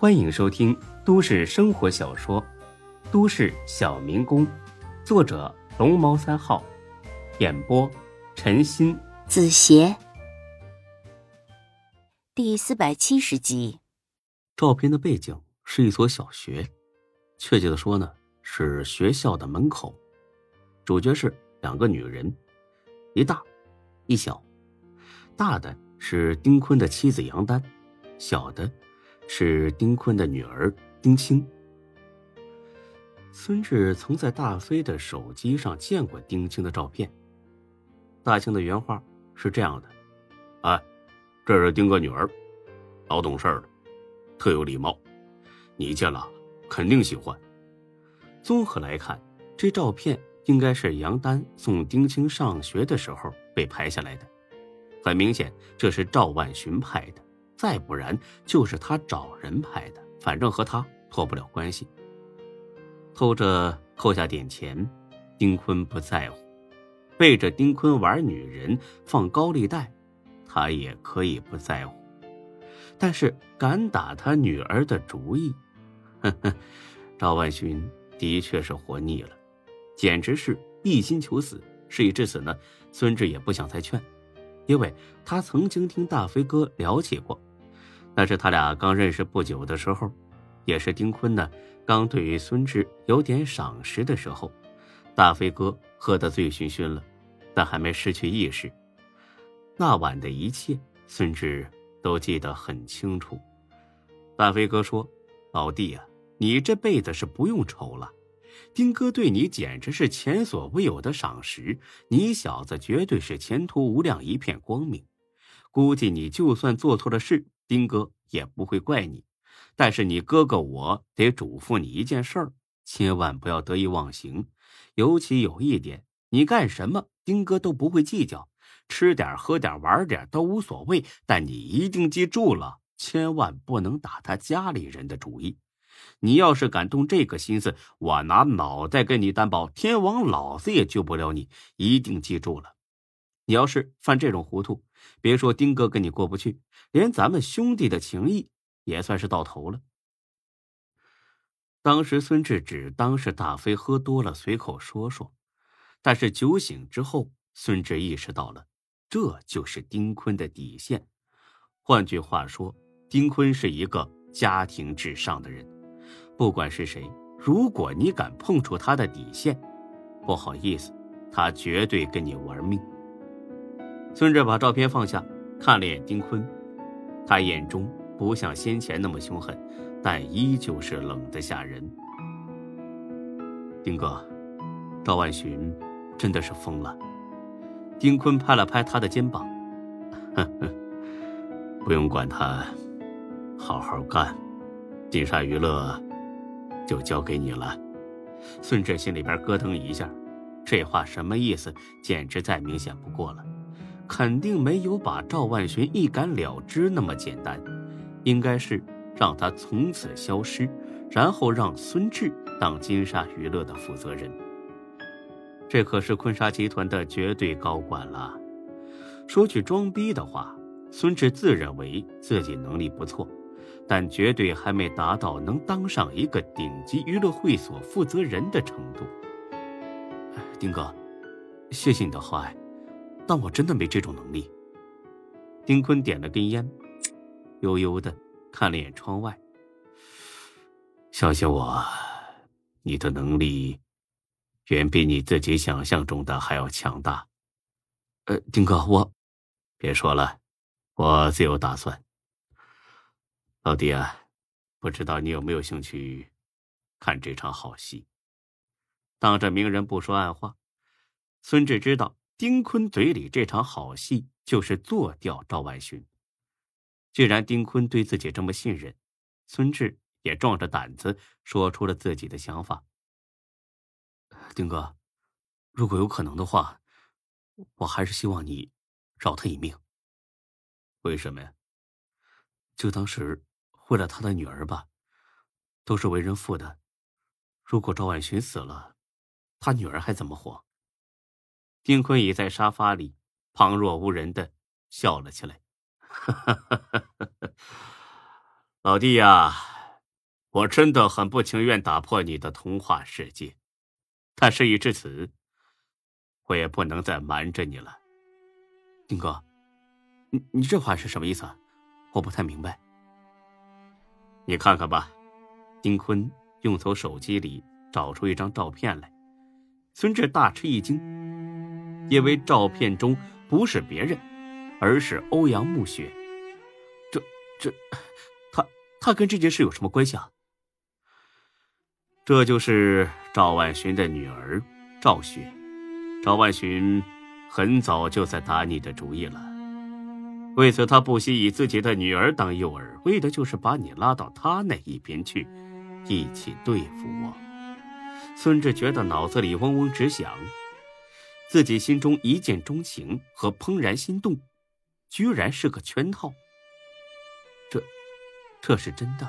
欢迎收听都市生活小说《都市小民工》，作者龙猫三号，演播陈鑫、子邪，第四百七十集。照片的背景是一所小学，确切的说呢，是学校的门口。主角是两个女人，一大一小。大的是丁坤的妻子杨丹，小的是丁坤的女儿丁青。孙志曾在大飞的手机上见过丁青的照片。大庆的原话是这样的：“哎，这是丁哥女儿，老懂事了，特有礼貌，你见了肯定喜欢。”综合来看，这照片。应该是杨丹送丁青上学的时候被拍下来的，很明显这是赵万寻拍的，再不然就是他找人拍的，反正和他脱不了关系。偷着扣下点钱，丁坤不在乎；背着丁坤玩女人、放高利贷，他也可以不在乎。但是敢打他女儿的主意，呵呵，赵万寻的确是活腻了。简直是一心求死。事已至此呢，孙志也不想再劝，因为他曾经听大飞哥了解过，那是他俩刚认识不久的时候，也是丁坤呢刚对于孙志有点赏识的时候。大飞哥喝得醉醺醺了，但还没失去意识。那晚的一切，孙志都记得很清楚。大飞哥说：“老弟啊，你这辈子是不用愁了。”丁哥对你简直是前所未有的赏识，你小子绝对是前途无量，一片光明。估计你就算做错了事，丁哥也不会怪你。但是你哥哥我得嘱咐你一件事儿，千万不要得意忘形。尤其有一点，你干什么，丁哥都不会计较，吃点、喝点、玩点都无所谓。但你一定记住了，千万不能打他家里人的主意。你要是敢动这个心思，我拿脑袋跟你担保，天王老子也救不了你。一定记住了，你要是犯这种糊涂，别说丁哥跟你过不去，连咱们兄弟的情谊也算是到头了。当时孙志只当是大飞喝多了，随口说说，但是酒醒之后，孙志意识到了，这就是丁坤的底线。换句话说，丁坤是一个家庭至上的人。不管是谁，如果你敢碰触他的底线，不好意思，他绝对跟你玩命。孙志把照片放下，看了眼丁坤，他眼中不像先前那么凶狠，但依旧是冷得吓人。丁哥，赵万寻真的是疯了。丁坤拍了拍他的肩膀，呵呵，不用管他，好好干，金沙娱乐。就交给你了，孙志心里边咯噔一下，这话什么意思？简直再明显不过了，肯定没有把赵万寻一干了之那么简单，应该是让他从此消失，然后让孙志当金沙娱乐的负责人。这可是坤沙集团的绝对高管了。说句装逼的话，孙志自认为自己能力不错。但绝对还没达到能当上一个顶级娱乐会所负责人的程度。丁哥，谢谢你的厚爱，但我真的没这种能力。丁坤点了根烟，悠悠的看了眼窗外。相信我，你的能力远比你自己想象中的还要强大。呃，丁哥，我别说了，我自有打算。老弟啊，不知道你有没有兴趣看这场好戏？当着明人不说暗话，孙志知道丁坤嘴里这场好戏就是做掉赵万寻。既然丁坤对自己这么信任，孙志也壮着胆子说出了自己的想法。丁哥，如果有可能的话，我还是希望你饶他一命。为什么呀？就当是。为了他的女儿吧，都是为人父的。如果赵万寻死了，他女儿还怎么活？丁坤倚在沙发里，旁若无人的笑了起来。老弟呀，我真的很不情愿打破你的童话世界，但事已至此，我也不能再瞒着你了。丁哥，你你这话是什么意思？我不太明白。你看看吧。丁坤用从手机里找出一张照片来，孙志大吃一惊，因为照片中不是别人，而是欧阳暮雪。这这，他他跟这件事有什么关系啊？这就是赵万寻的女儿赵雪。赵万寻很早就在打你的主意了，为此他不惜以自己的女儿当诱饵，为的就是把你拉到他那一边去。一起对付我，孙志觉得脑子里嗡嗡直响，自己心中一见钟情和怦然心动，居然是个圈套。这，这是真的。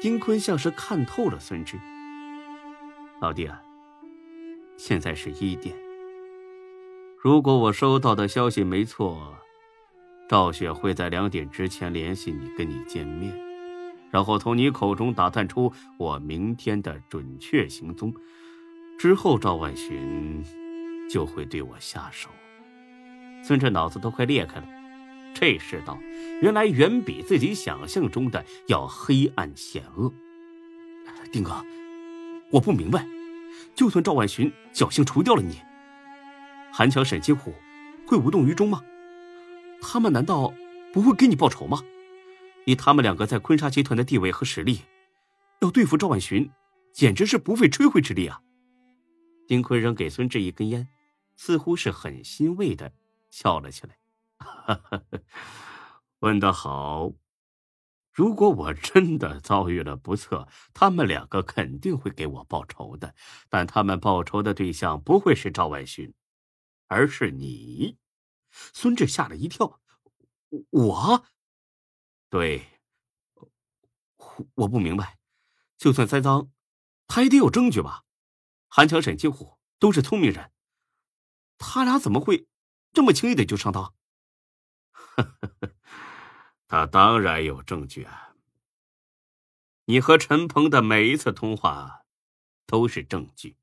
丁坤像是看透了孙志。老弟啊，现在是一点。如果我收到的消息没错，赵雪会在两点之前联系你，跟你见面。然后从你口中打探出我明天的准确行踪，之后赵万寻就会对我下手。孙志脑子都快裂开了，这世道原来远比自己想象中的要黑暗险恶。丁哥，我不明白，就算赵万寻侥幸除掉了你，韩强、沈金虎会无动于衷吗？他们难道不会给你报仇吗？以他们两个在坤沙集团的地位和实力，要对付赵万寻，简直是不费吹灰之力啊！丁坤扔给孙志一根烟，似乎是很欣慰的笑了起来。问得好！如果我真的遭遇了不测，他们两个肯定会给我报仇的。但他们报仇的对象不会是赵万寻，而是你。孙志吓了一跳，我。对，我不明白，就算栽赃，他也得有证据吧？韩强、沈金虎都是聪明人，他俩怎么会这么轻易的就上当？他当然有证据啊！你和陈鹏的每一次通话都是证据，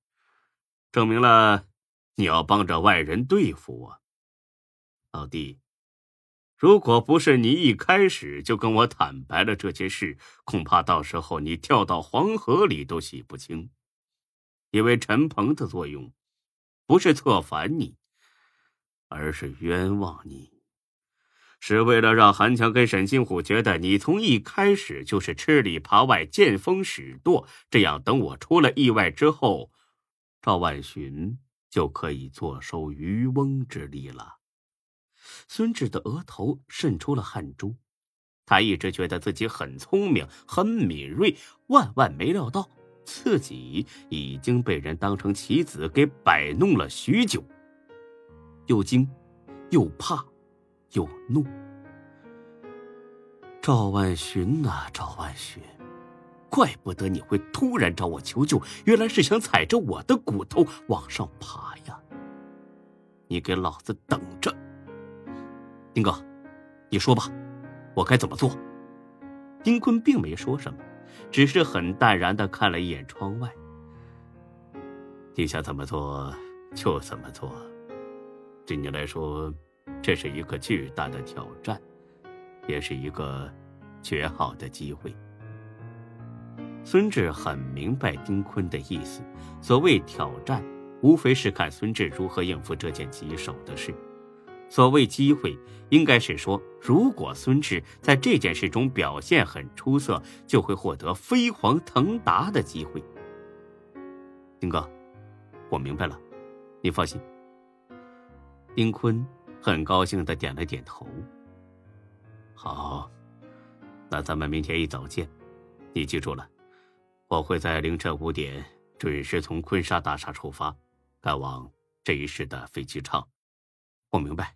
证明了你要帮着外人对付我，老弟。如果不是你一开始就跟我坦白了这些事，恐怕到时候你跳到黄河里都洗不清。因为陈鹏的作用，不是策反你，而是冤枉你，是为了让韩强跟沈金虎觉得你从一开始就是吃里扒外、见风使舵，这样等我出了意外之后，赵万寻就可以坐收渔翁之利了。孙志的额头渗出了汗珠，他一直觉得自己很聪明、很敏锐，万万没料到自己已经被人当成棋子给摆弄了许久。又惊，又怕，又怒。赵万寻呐，赵万寻，怪不得你会突然找我求救，原来是想踩着我的骨头往上爬呀！你给老子等着！丁哥，你说吧，我该怎么做？丁坤并没说什么，只是很淡然的看了一眼窗外。你想怎么做就怎么做，对你来说，这是一个巨大的挑战，也是一个绝好的机会。孙志很明白丁坤的意思，所谓挑战，无非是看孙志如何应付这件棘手的事。所谓机会，应该是说，如果孙志在这件事中表现很出色，就会获得飞黄腾达的机会。丁哥，我明白了，你放心。丁坤很高兴的点了点头。好，那咱们明天一早见。你记住了，我会在凌晨五点准时从坤沙大厦出发，赶往这一市的飞机场。我明白。